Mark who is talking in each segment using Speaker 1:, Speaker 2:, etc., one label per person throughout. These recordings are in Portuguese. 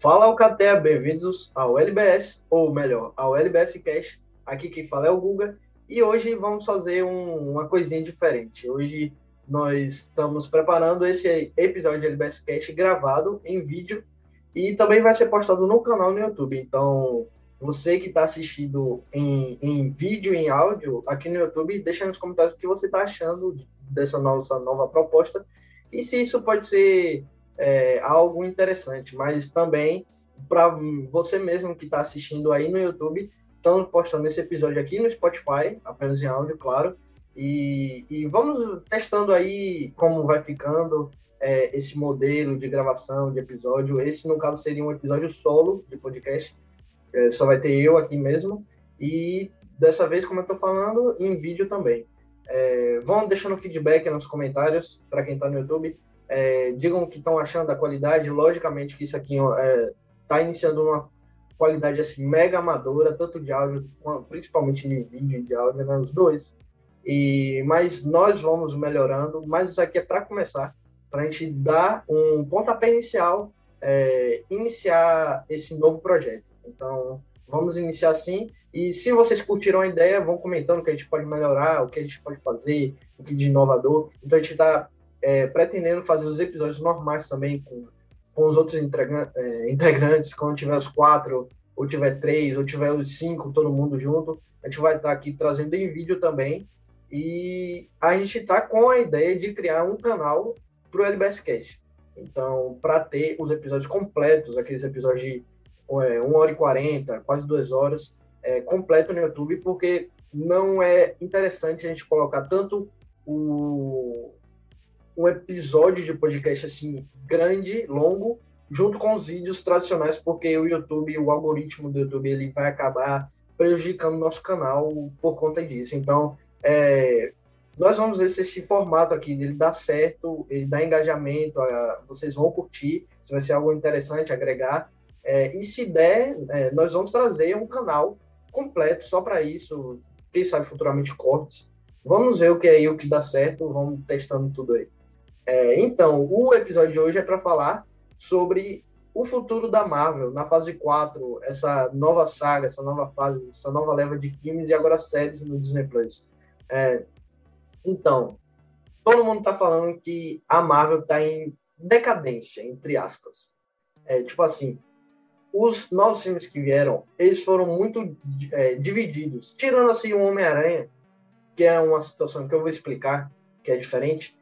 Speaker 1: Fala Alcatea, bem-vindos ao LBS, ou melhor, ao LBS Cash. Aqui quem fala é o Guga e hoje vamos fazer um, uma coisinha diferente. Hoje nós estamos preparando esse episódio de LBS Cash gravado em vídeo e também vai ser postado no canal no YouTube. Então, você que está assistindo em, em vídeo em áudio aqui no YouTube, deixa nos comentários o que você está achando dessa nossa nova proposta e se isso pode ser é, algo interessante, mas também para você mesmo que está assistindo aí no YouTube, estamos postando esse episódio aqui no Spotify, apenas em áudio, claro, e, e vamos testando aí como vai ficando é, esse modelo de gravação de episódio. Esse, no caso, seria um episódio solo de podcast, é, só vai ter eu aqui mesmo, e dessa vez, como eu estou falando, em vídeo também. É, vão deixando feedback nos comentários para quem está no YouTube é, digam o que estão achando da qualidade. Logicamente que isso aqui está é, tá iniciando uma qualidade assim mega amadora, tanto de áudio, principalmente de vídeo e de áudio, né, os dois. E mas nós vamos melhorando. Mas isso aqui é para começar, para a gente dar um pontapé inicial, é, iniciar esse novo projeto. Então vamos iniciar assim. E se vocês curtiram a ideia, vão comentando o que a gente pode melhorar, o que a gente pode fazer, o que de inovador. Então a gente está é, pretendendo fazer os episódios normais também com, com os outros é, integrantes, quando tiver os quatro, ou tiver três, ou tiver os cinco, todo mundo junto. A gente vai estar aqui trazendo em vídeo também. E a gente está com a ideia de criar um canal para o LBS Cast. Então, para ter os episódios completos, aqueles episódios de é, 1 hora e 40, quase 2 horas, é, completo no YouTube, porque não é interessante a gente colocar tanto o, um episódio de podcast assim grande, longo, junto com os vídeos tradicionais, porque o YouTube, o algoritmo do YouTube, ele vai acabar prejudicando o nosso canal por conta disso. Então, é, nós vamos ver se esse formato aqui ele dá certo, ele dá engajamento, vocês vão curtir, se vai ser algo interessante agregar. É, e se der, é, nós vamos trazer um canal completo só para isso, quem sabe futuramente cortes. Vamos ver o que é aí, o que dá certo, vamos testando tudo aí. É, então, o episódio de hoje é para falar sobre o futuro da Marvel na fase 4, essa nova saga, essa nova fase, essa nova leva de filmes e agora séries no Disney Plus. É, então, todo mundo está falando que a Marvel está em decadência, entre aspas. É, tipo assim, os novos filmes que vieram, eles foram muito é, divididos. Tirando assim o Homem-Aranha, que é uma situação que eu vou explicar, que é diferente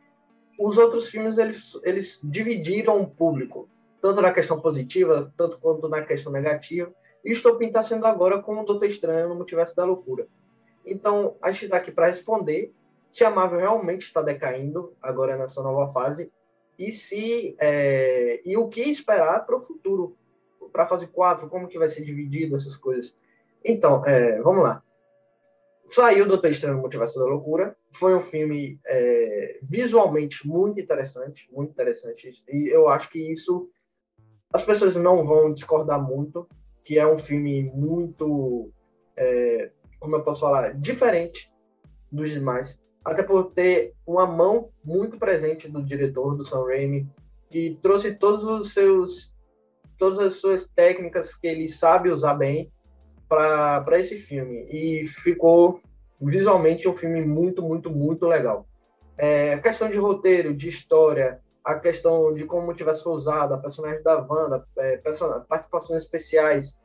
Speaker 1: os outros filmes eles, eles dividiram o público, tanto na questão positiva, tanto quanto na questão negativa. E estou está sendo agora com o Doutor Estranho no Multiverso da Loucura. Então, a gente está aqui para responder se a Marvel realmente está decaindo agora nessa nova fase e se é, e o que esperar para o futuro, para a fase 4, como que vai ser dividido essas coisas. Então, é, vamos lá. Saiu Doutor Estranho no Multiverso da Loucura. Foi um filme é, visualmente muito interessante, muito interessante. E eu acho que isso as pessoas não vão discordar muito, que é um filme muito, é, como eu posso falar, diferente dos demais. Até por ter uma mão muito presente do diretor, do Sam Raimi, que trouxe todos os seus todas as suas técnicas que ele sabe usar bem para esse filme. E ficou visualmente um filme muito, muito, muito legal. É, a questão de roteiro, de história, a questão de como tivesse foi usado, a personagem da Wanda, é, participações especiais,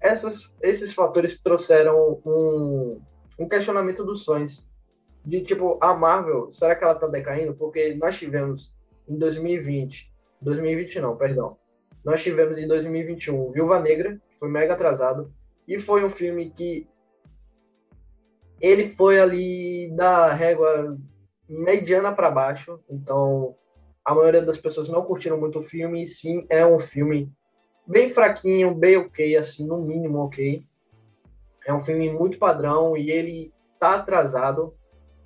Speaker 1: essas, esses fatores trouxeram um, um questionamento dos sonhos. De tipo, a Marvel, será que ela está decaindo? Porque nós tivemos em 2020, 2020 não, perdão, nós tivemos em 2021 Viúva Negra, que foi mega atrasado, e foi um filme que ele foi ali da régua mediana para baixo, então a maioria das pessoas não curtiram muito o filme, e sim, é um filme bem fraquinho, bem ok, assim, no mínimo ok. É um filme muito padrão e ele tá atrasado.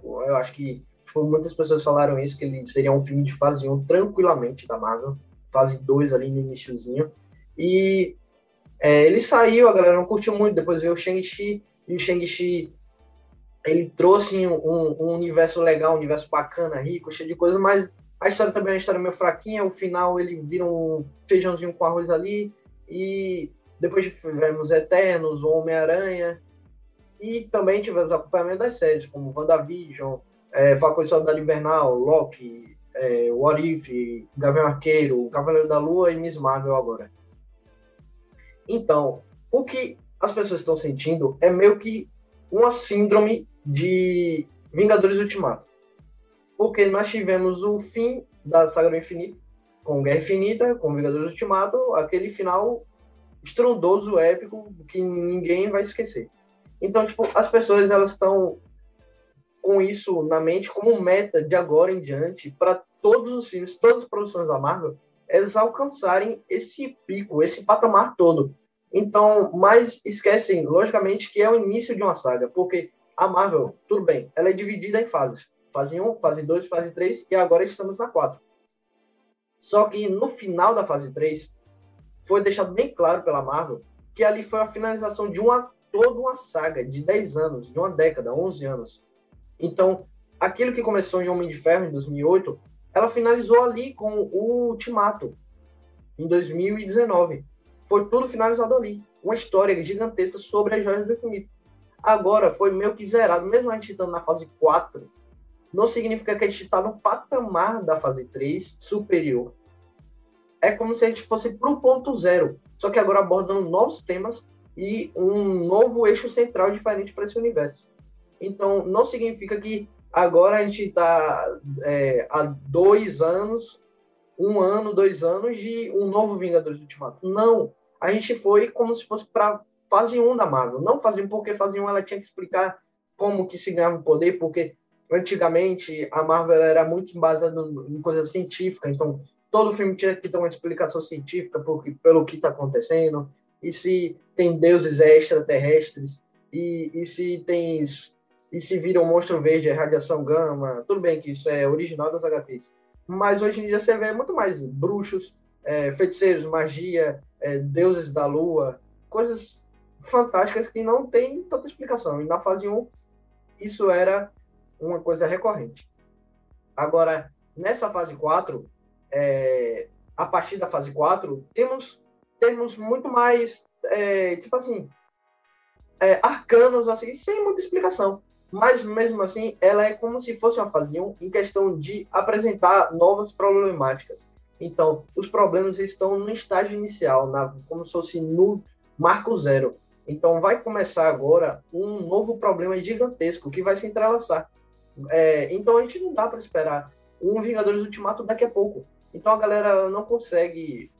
Speaker 1: Eu acho que tipo, muitas pessoas falaram isso, que ele seria um filme de fase 1 tranquilamente da Marvel, fase 2 ali no iníciozinho. E é, ele saiu, a galera não curtiu muito, depois veio o Shang-Chi, e o Shang-Chi ele trouxe um, um, universo legal, um universo bacana, rico, cheio de coisas, mas A história também é uma história meio fraquinha, o final ele vira um feijãozinho com arroz ali, e depois tivemos Eternos, Homem-Aranha, e também tivemos acompanhamento das séries, como WandaVision, é, Falcão e Soldado Invernal, Loki, é, What If, Gavião Arqueiro, Cavaleiro da Lua e Miss Marvel agora. Então, o que as pessoas estão sentindo é meio que uma síndrome de Vingadores Ultimato. Porque nós tivemos o fim da saga do infinito, com Guerra Infinita, com Vingadores Ultimato, aquele final estrondoso, épico, que ninguém vai esquecer. Então, tipo, as pessoas elas estão com isso na mente como meta de agora em diante para todos os filmes, todas as produções da Marvel, eles alcançarem esse pico, esse patamar todo. Então, mas esquecem, logicamente, que é o início de uma saga, porque a Marvel, tudo bem, ela é dividida em fases. Fase 1, fase 2, fase 3 e agora estamos na 4. Só que no final da fase 3, foi deixado bem claro pela Marvel que ali foi a finalização de uma toda uma saga de 10 anos, de uma década, 11 anos. Então, aquilo que começou em Homem de Ferro em 2008, ela finalizou ali com o Ultimato em 2019. Foi tudo finalizado ali. Uma história gigantesca sobre as joias do infinito. Agora foi meio que zerado, mesmo a gente estando na fase 4, não significa que a gente está no patamar da fase 3 superior. É como se a gente fosse para o ponto zero, só que agora abordando novos temas e um novo eixo central diferente para esse universo. Então, não significa que agora a gente está é, há dois anos, um ano, dois anos de um novo Vingadores Ultimato. Não. A gente foi como se fosse para fase 1 da Marvel. Não fase 1 porque fase 1 ela tinha que explicar como que se ganhava o poder, porque antigamente a Marvel era muito baseada em coisa científica, então todo filme tinha que ter uma explicação científica porque, pelo que está acontecendo, e se tem deuses extraterrestres, e, e se tem e se vira um monstro verde, é radiação gama, tudo bem que isso é original das HQs. Mas hoje em dia você vê muito mais bruxos, é, feiticeiros, magia, é, deuses da lua, coisas fantásticas que não tem tanta explicação. E na fase 1, isso era uma coisa recorrente. Agora, nessa fase 4, é, a partir da fase 4, temos, temos muito mais, é, tipo assim, é, arcanos, assim, sem muita explicação mas mesmo assim ela é como se fosse uma fase 1 em questão de apresentar novas problemáticas. Então, os problemas estão no estágio inicial, na, como se fosse no marco zero. Então, vai começar agora um novo problema gigantesco que vai se entrelaçar. É, então, a gente não dá para esperar um Vingadores Ultimato daqui a pouco. Então, a galera não consegue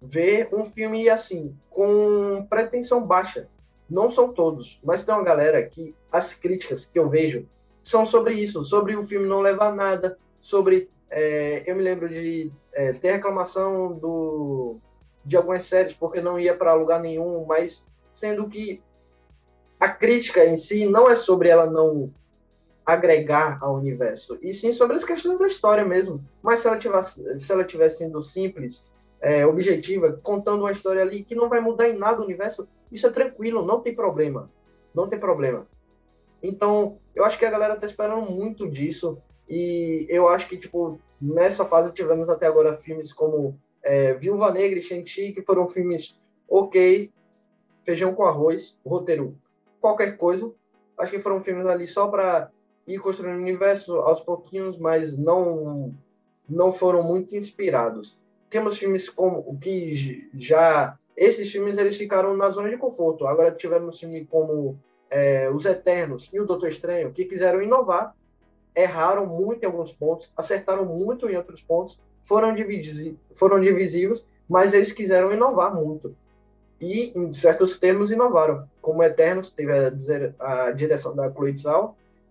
Speaker 1: ver um filme assim, com pretensão baixa. Não são todos, mas tem uma galera que as críticas que eu vejo são sobre isso, sobre o filme não levar nada, sobre é, eu me lembro de é, ter reclamação do de algumas séries porque não ia para lugar nenhum, mas sendo que a crítica em si não é sobre ela não agregar ao universo, e sim sobre as questões da história mesmo. Mas se ela tivesse, se ela tivesse sendo simples, é, objetiva, contando uma história ali que não vai mudar em nada o universo, isso é tranquilo, não tem problema. Não tem problema. Então, eu acho que a galera tá esperando muito disso. E eu acho que, tipo, nessa fase tivemos até agora filmes como é, Viúva Negra e Shang-Chi, que foram filmes ok, feijão com arroz, roteiro, qualquer coisa. Acho que foram filmes ali só para ir construindo o universo aos pouquinhos, mas não não foram muito inspirados. Temos filmes como o que já esses filmes eles ficaram na zona de conforto. Agora tivemos filmes como é, Os Eternos e o Doutor Estranho, que quiseram inovar, erraram muito em alguns pontos, acertaram muito em outros pontos, foram, divisi foram divisivos, mas eles quiseram inovar muito. E, em certos termos, inovaram. Como Eternos, teve a, a direção da Chloe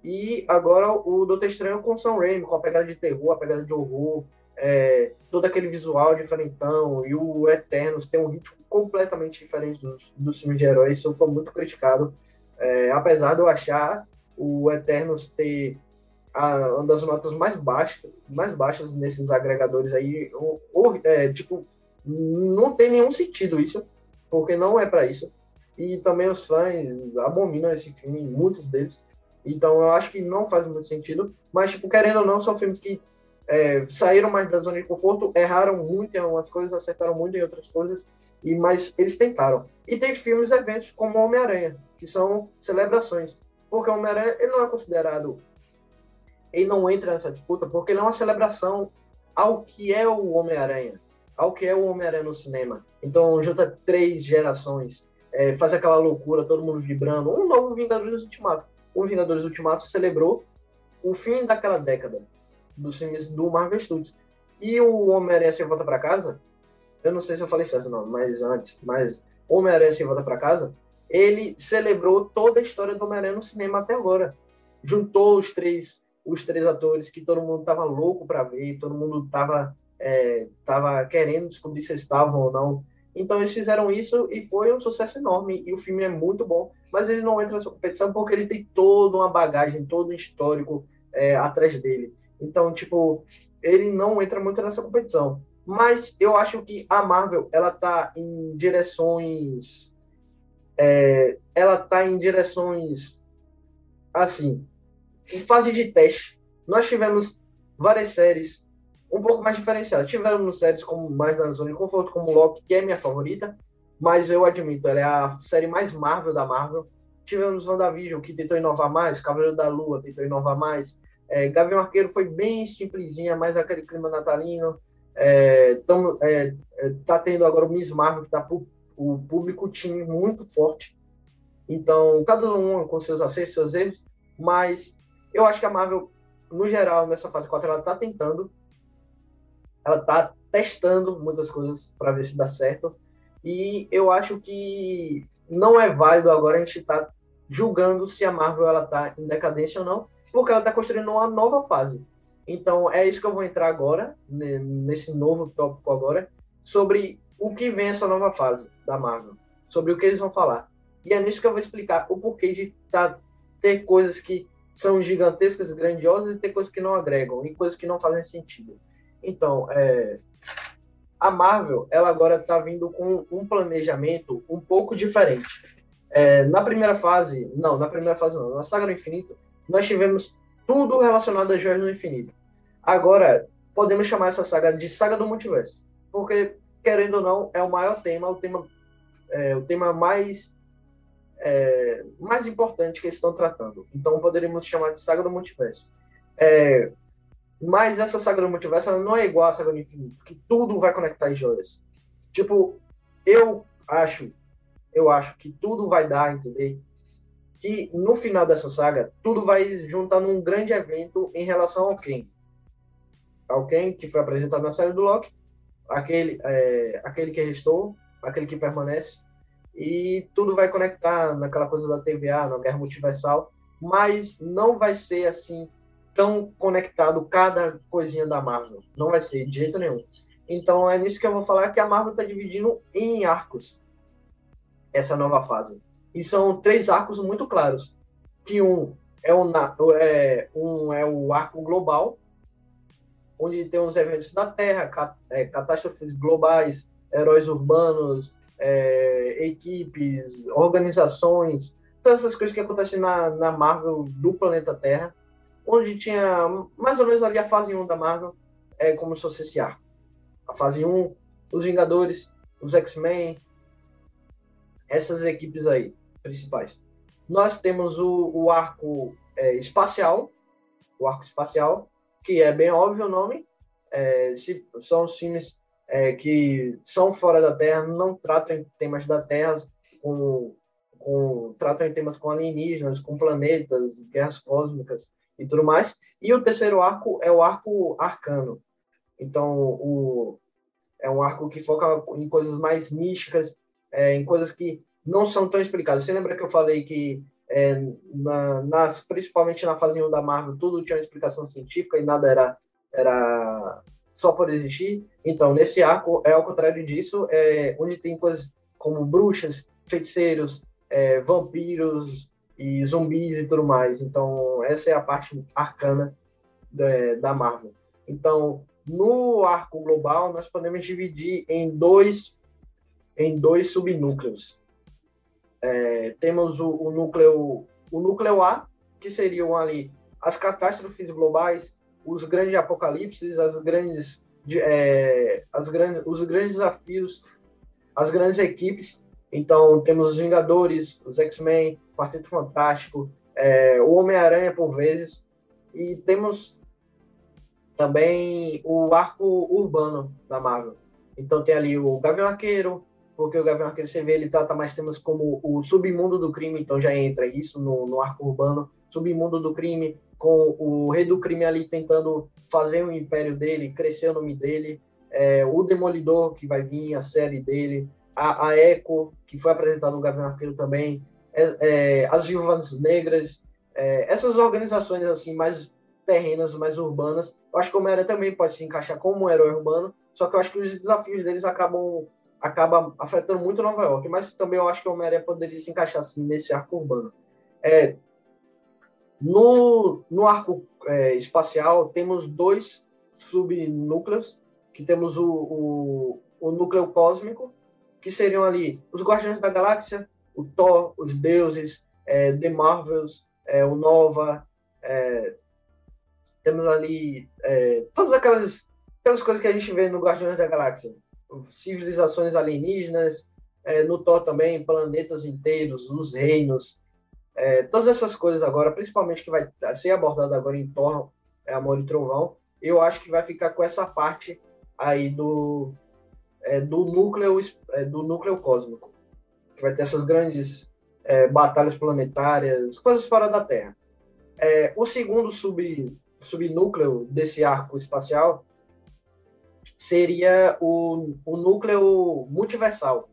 Speaker 1: e agora o Doutor Estranho com Sam Raimi, com a pegada de terror, a pegada de horror, é, todo aquele visual diferentão, e o Eternos tem um ritmo completamente diferente dos, dos filmes de heróis, isso foi muito criticado. É, apesar de eu achar o Eternos ter a, uma das notas mais baixas, mais baixas nesses agregadores aí, ou, ou é, tipo, não tem nenhum sentido isso, porque não é para isso. E também os fãs abominam esse filme, muitos deles. Então eu acho que não faz muito sentido, mas tipo, querendo ou não, são filmes que é, saíram mais da zona de conforto, erraram muito em algumas coisas, acertaram muito em outras coisas, e mas eles tentaram. E tem filmes e eventos como Homem-Aranha, que são celebrações. Porque o Homem-Aranha ele não é considerado. Ele não entra nessa disputa porque ele é uma celebração ao que é o Homem-Aranha, ao que é o Homem-Aranha no cinema. Então junta três gerações, é, faz aquela loucura, todo mundo vibrando. Um novo Vingadores Ultimato. O Vingadores Ultimato celebrou o fim daquela década dos filmes do Marvel Studios. E o Homem-Aranha se volta para casa, eu não sei se eu falei certo não, mas antes, mas Homem-Aranha se volta para casa, ele celebrou toda a história do Homem-Aranha no cinema até agora. Juntou os três os três atores que todo mundo tava louco para ver, todo mundo tava é, tava querendo descobrir se estavam ou não. Então eles fizeram isso e foi um sucesso enorme. E o filme é muito bom, mas ele não entra nessa competição porque ele tem toda uma bagagem, todo um histórico é, atrás dele. Então, tipo, ele não entra muito nessa competição. Mas eu acho que a Marvel, ela tá em direções. É, ela tá em direções. Assim. Em fase de teste. Nós tivemos várias séries um pouco mais diferenciada. Tivemos séries como mais na zona de conforto, como Loki, que é minha favorita, mas eu admito, ela é a série mais Marvel da Marvel. Tivemos WandaVision, que tentou inovar mais, Cavaleiro da Lua tentou inovar mais. É, Gavião Arqueiro foi bem simplesinha, mais aquele clima natalino. É, é, é tá tendo agora o Miss Marvel, que tá pro, o público time muito forte. Então, cada um com seus acertos, seus erros, mas eu acho que a Marvel, no geral, nessa fase 4, ela tá tentando ela está testando muitas coisas para ver se dá certo. E eu acho que não é válido agora a gente estar tá julgando se a Marvel ela está em decadência ou não, porque ela está construindo uma nova fase. Então é isso que eu vou entrar agora nesse novo tópico agora sobre o que vem essa nova fase da Marvel, sobre o que eles vão falar. E é nisso que eu vou explicar o porquê de tá, ter coisas que são gigantescas, grandiosas e ter coisas que não agregam e coisas que não fazem sentido. Então, é, a Marvel, ela agora está vindo com um planejamento um pouco diferente. É, na primeira fase, não, na primeira fase não, na Saga do Infinito, nós tivemos tudo relacionado a Joias do Infinito. Agora, podemos chamar essa saga de Saga do Multiverso, porque, querendo ou não, é o maior tema, o tema, é, o tema mais, é, mais importante que eles estão tratando. Então, poderíamos chamar de Saga do Multiverso. É, mas essa saga do multiverso não é igual à saga do infinito, que tudo vai conectar em joias. Tipo, eu acho, eu acho que tudo vai dar, entender? Que no final dessa saga, tudo vai juntar num grande evento em relação ao Ken. Ao Ken, que foi apresentado na série do Loki, aquele, é, aquele que restou, aquele que permanece, e tudo vai conectar naquela coisa da TVA, na Guerra Multiversal, mas não vai ser assim tão conectado cada coisinha da Marvel. Não vai ser de jeito nenhum. Então é nisso que eu vou falar que a Marvel está dividindo em arcos essa nova fase. E são três arcos muito claros. Que um é o, é, um é o arco global, onde tem os eventos da Terra, cat, é, catástrofes globais, heróis urbanos, é, equipes, organizações, todas essas coisas que acontecem na, na Marvel do planeta Terra onde tinha mais ou menos ali a fase 1 da Marvel, é como se fosse esse arco. A fase 1, os Vingadores, os X-Men, essas equipes aí, principais. Nós temos o, o arco é, espacial, o arco espacial, que é bem óbvio o nome, é, se, são filmes é, que são fora da Terra, não tratam em temas da Terra, com, com, tratam em temas com alienígenas, com planetas, guerras cósmicas, e tudo mais. E o terceiro arco é o arco arcano. Então, o, é um arco que foca em coisas mais místicas, é, em coisas que não são tão explicadas. Você lembra que eu falei que, é, na, nas, principalmente na fase 1 da Marvel, tudo tinha uma explicação científica e nada era, era só por existir? Então, nesse arco, é ao contrário disso, é, onde tem coisas como bruxas, feiticeiros, é, vampiros, e zumbis e tudo mais. Então, essa é a parte arcana da, da Marvel. Então, no arco global, nós podemos dividir em dois, em dois subnúcleos. É, temos o, o, núcleo, o núcleo A, que seriam ali as catástrofes globais, os grandes apocalipses, as grandes, é, as grandes, os grandes desafios, as grandes equipes. Então, temos os Vingadores, os X-Men, Quarteto Fantástico, é, o Homem-Aranha, por vezes, e temos também o arco urbano da Marvel. Então, tem ali o Gavião Arqueiro, porque o Gavião Arqueiro, você vê, ele trata mais temas como o submundo do crime, então já entra isso no, no arco urbano, submundo do crime, com o rei do crime ali tentando fazer o império dele, crescer o nome dele, é, o Demolidor, que vai vir, a série dele, a, a Echo, que foi apresentada no Gavião Arqueiro também, é, é, as Viúvas Negras, é, essas organizações assim mais terrenas, mais urbanas, eu acho que o Homem-Aranha também pode se encaixar como um herói urbano, só que eu acho que os desafios deles acabam acaba afetando muito Nova York, mas também eu acho que o Homem-Aranha poderia se encaixar assim, nesse arco urbano. É, no, no arco é, espacial, temos dois subnúcleos, que temos o, o, o, núcleo cósmico, que seriam ali os Guardiões da Galáxia, o Thor, os deuses, é, The Marvels, é, o Nova, é, temos ali é, todas aquelas, aquelas coisas que a gente vê no Guardiões da Galáxia civilizações alienígenas, é, no Thor também, planetas inteiros, os reinos, é, todas essas coisas agora, principalmente que vai ser abordado agora em Thor, é, Amor e Trovão, eu acho que vai ficar com essa parte aí do, é, do, núcleo, é, do núcleo cósmico, que vai ter essas grandes é, batalhas planetárias, coisas fora da Terra. É, o segundo sub, subnúcleo desse arco espacial seria o, o núcleo multiversal.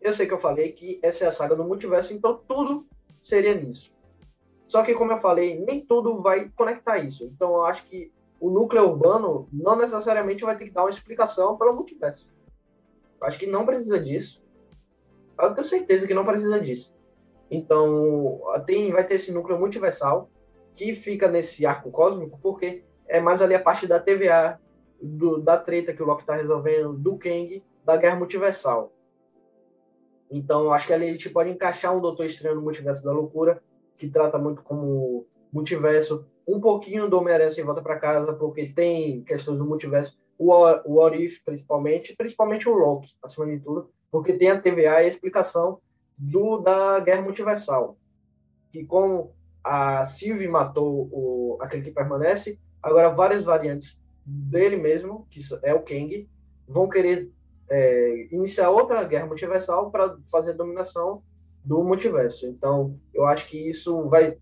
Speaker 1: Eu sei que eu falei que essa é a saga do multiverso, então tudo seria nisso. Só que, como eu falei, nem tudo vai conectar isso. Então, eu acho que o núcleo urbano não necessariamente vai ter que dar uma explicação pelo multiverso. Eu acho que não precisa disso. Eu tenho certeza que não precisa disso. Então, tem, vai ter esse núcleo multiversal que fica nesse arco cósmico, porque é mais ali a parte da TVA, do, da treta que o Loki está resolvendo, do Kang, da Guerra Multiversal. Então, acho que ali a gente pode encaixar um Doutor Estranho no Multiverso da Loucura, que trata muito como multiverso, um pouquinho do Homem-Aranha sem volta para casa, porque tem questões do multiverso, o, o Orif, principalmente, principalmente o Loki, acima de tudo, porque tem a TVA e a explicação do da Guerra Multiversal. Que como a Sylvie matou o, aquele que permanece, agora várias variantes dele mesmo, que é o Kang, vão querer é, iniciar outra guerra multiversal para fazer a dominação do multiverso. Então, eu acho que isso vai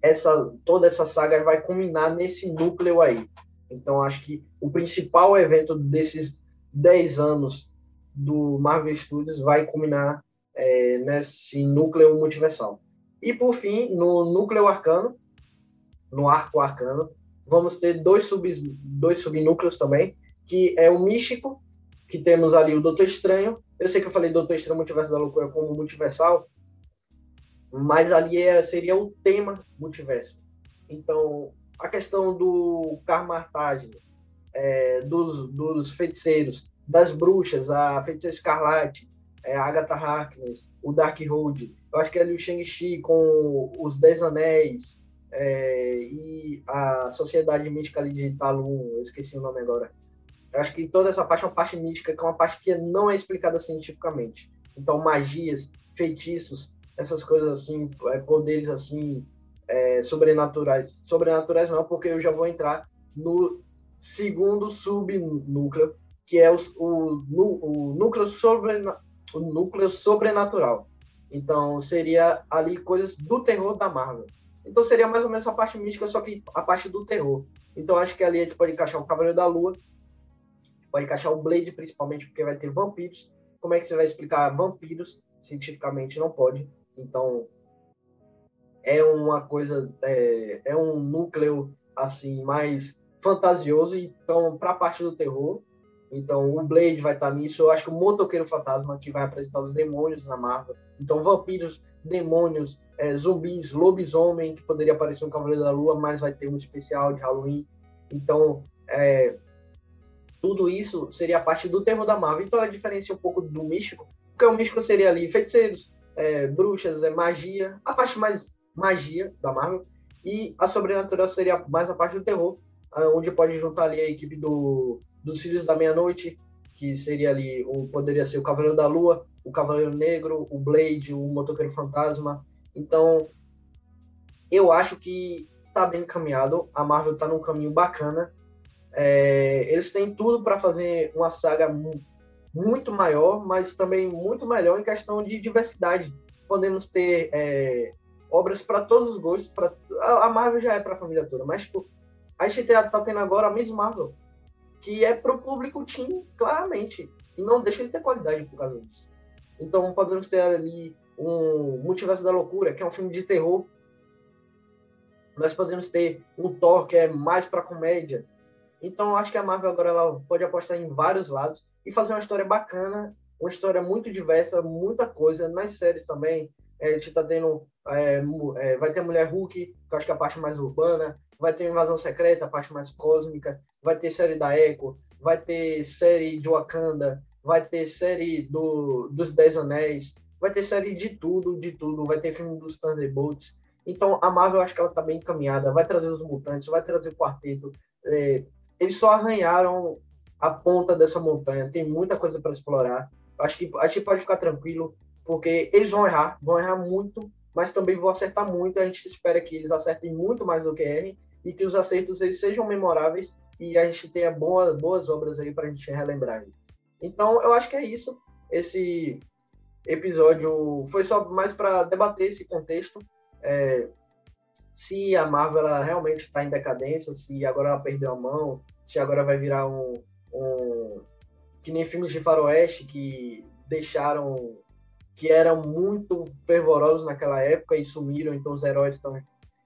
Speaker 1: essa toda essa saga vai culminar nesse núcleo aí. Então, acho que o principal evento desses 10 anos do Marvel Studios vai culminar é, nesse núcleo multiversal. E, por fim, no núcleo arcano, no arco arcano, vamos ter dois, sub, dois subnúcleos também, que é o místico, que temos ali o Doutor Estranho. Eu sei que eu falei Doutor Estranho Multiverso da Loucura como multiversal, mas ali é, seria o tema multiverso. Então, a questão do Karmartage, é, dos, dos feiticeiros, das bruxas, a feiticeira Escarlate, é, a Agatha Harkness, o Darkhold, eu acho que é ali o Shang-Chi com os Dez Anéis, é, e a Sociedade Mística Digital 1, eu esqueci o nome agora. Eu acho que toda essa parte é uma parte mística, que é uma parte que não é explicada cientificamente. Então, magias, feitiços, essas coisas assim, é, poderes assim, é, sobrenaturais. Sobrenaturais não, porque eu já vou entrar no segundo subnúcleo, que é o, o, o, núcleo, sobre, o núcleo sobrenatural. Então, seria ali coisas do terror da Marvel. Então seria mais ou menos a parte mística, só que a parte do terror. Então acho que ali a gente pode encaixar o Cavaleiro da Lua, pode encaixar o Blade principalmente, porque vai ter vampiros. Como é que você vai explicar vampiros? Cientificamente não pode. Então é uma coisa, é, é um núcleo assim mais fantasioso. Então para a parte do terror, então o Blade vai estar nisso. Eu acho que o Motoqueiro Fantasma que vai apresentar os demônios na Marvel. Então vampiros, demônios, é, zumbis, lobisomem, que poderia aparecer um Cavaleiro da Lua, mas vai ter um especial de Halloween. Então, é, tudo isso seria parte do termo da Marvel. Então, ela diferencia um pouco do místico, porque o místico seria ali feiticeiros, é, bruxas, é, magia, a parte mais magia da Marvel, e a sobrenatural seria mais a parte do terror, onde pode juntar ali a equipe do, dos Filhos da Meia-Noite, que seria ali, ou poderia ser o Cavaleiro da Lua, o Cavaleiro Negro, o Blade, o Motoqueiro Fantasma. Então, eu acho que tá bem encaminhado, a Marvel tá num caminho bacana. É, eles têm tudo para fazer uma saga muito maior, mas também muito melhor em questão de diversidade. Podemos ter é, obras para todos os gostos. Pra, a Marvel já é para a família toda, mas tipo, a gente tá, tendo agora a Miss Marvel, que é para o público teen, claramente. E não deixa de ter qualidade por causa disso. Então podemos ter ali um Multiverso da Loucura, que é um filme de terror. Nós podemos ter um Thor, que é mais para comédia. Então acho que a Marvel agora ela pode apostar em vários lados e fazer uma história bacana, uma história muito diversa, muita coisa. Nas séries também, a gente tá tendo. É, é, vai ter Mulher Hulk, que eu acho que é a parte mais urbana. Vai ter Invasão Secreta, a parte mais cósmica. Vai ter série da Echo. Vai ter série de Wakanda. Vai ter série do, dos Dez Anéis. Vai ter série de tudo, de tudo. Vai ter filme dos Thunderbolts. Então, a Marvel, acho que ela tá bem encaminhada. Vai trazer os Mutantes, vai trazer o Quarteto. É, eles só arranharam a ponta dessa montanha. Tem muita coisa para explorar. Acho que a gente pode ficar tranquilo, porque eles vão errar, vão errar muito, mas também vão acertar muito. A gente espera que eles acertem muito mais do que errem e que os acertos eles sejam memoráveis e a gente tenha boas, boas obras aí para a gente relembrar. Então, eu acho que é isso. Esse episódio foi só mais para debater esse contexto. É, se a Marvel realmente está em decadência, se agora ela perdeu a mão, se agora vai virar um, um que nem filmes de faroeste que deixaram que eram muito fervorosos naquela época e sumiram, então os heróis estão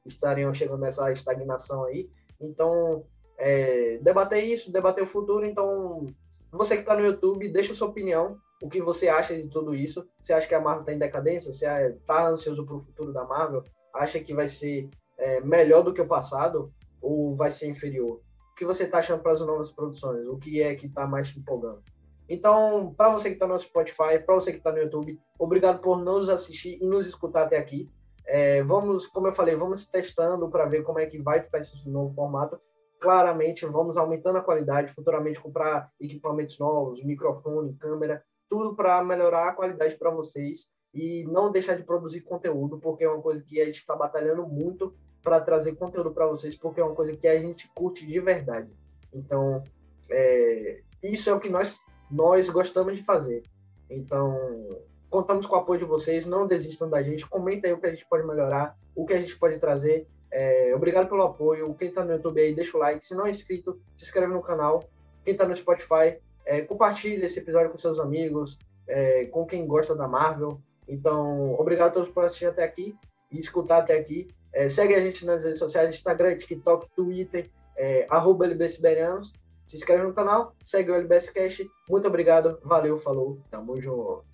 Speaker 1: estariam chegando nessa estagnação aí. Então, é, debater isso, debater o futuro. Então, você que está no YouTube, deixa sua opinião. O que você acha de tudo isso? Você acha que a Marvel está em decadência? Você está ansioso para o futuro da Marvel? Acha que vai ser é, melhor do que o passado ou vai ser inferior? O que você está achando para as novas produções? O que é que está mais te empolgando? Então, para você que está no Spotify, para você que está no YouTube, obrigado por nos assistir e nos escutar até aqui. É, vamos, como eu falei, vamos testando para ver como é que vai ficar esse novo formato. Claramente, vamos aumentando a qualidade, futuramente comprar equipamentos novos, microfone, câmera, tudo para melhorar a qualidade para vocês e não deixar de produzir conteúdo, porque é uma coisa que a gente está batalhando muito para trazer conteúdo para vocês, porque é uma coisa que a gente curte de verdade. Então, é, isso é o que nós, nós gostamos de fazer. Então, contamos com o apoio de vocês, não desistam da gente, comenta aí o que a gente pode melhorar, o que a gente pode trazer. É, obrigado pelo apoio. Quem está no YouTube aí, deixa o like. Se não é inscrito, se inscreve no canal. Quem está no Spotify, é, compartilhe esse episódio com seus amigos, é, com quem gosta da Marvel. Então, obrigado a todos por assistir até aqui e escutar até aqui. É, segue a gente nas redes sociais, Instagram, TikTok, Twitter, é, arroba. Se inscreve no canal, segue o LBS Cash. Muito obrigado, valeu, falou, tamo junto.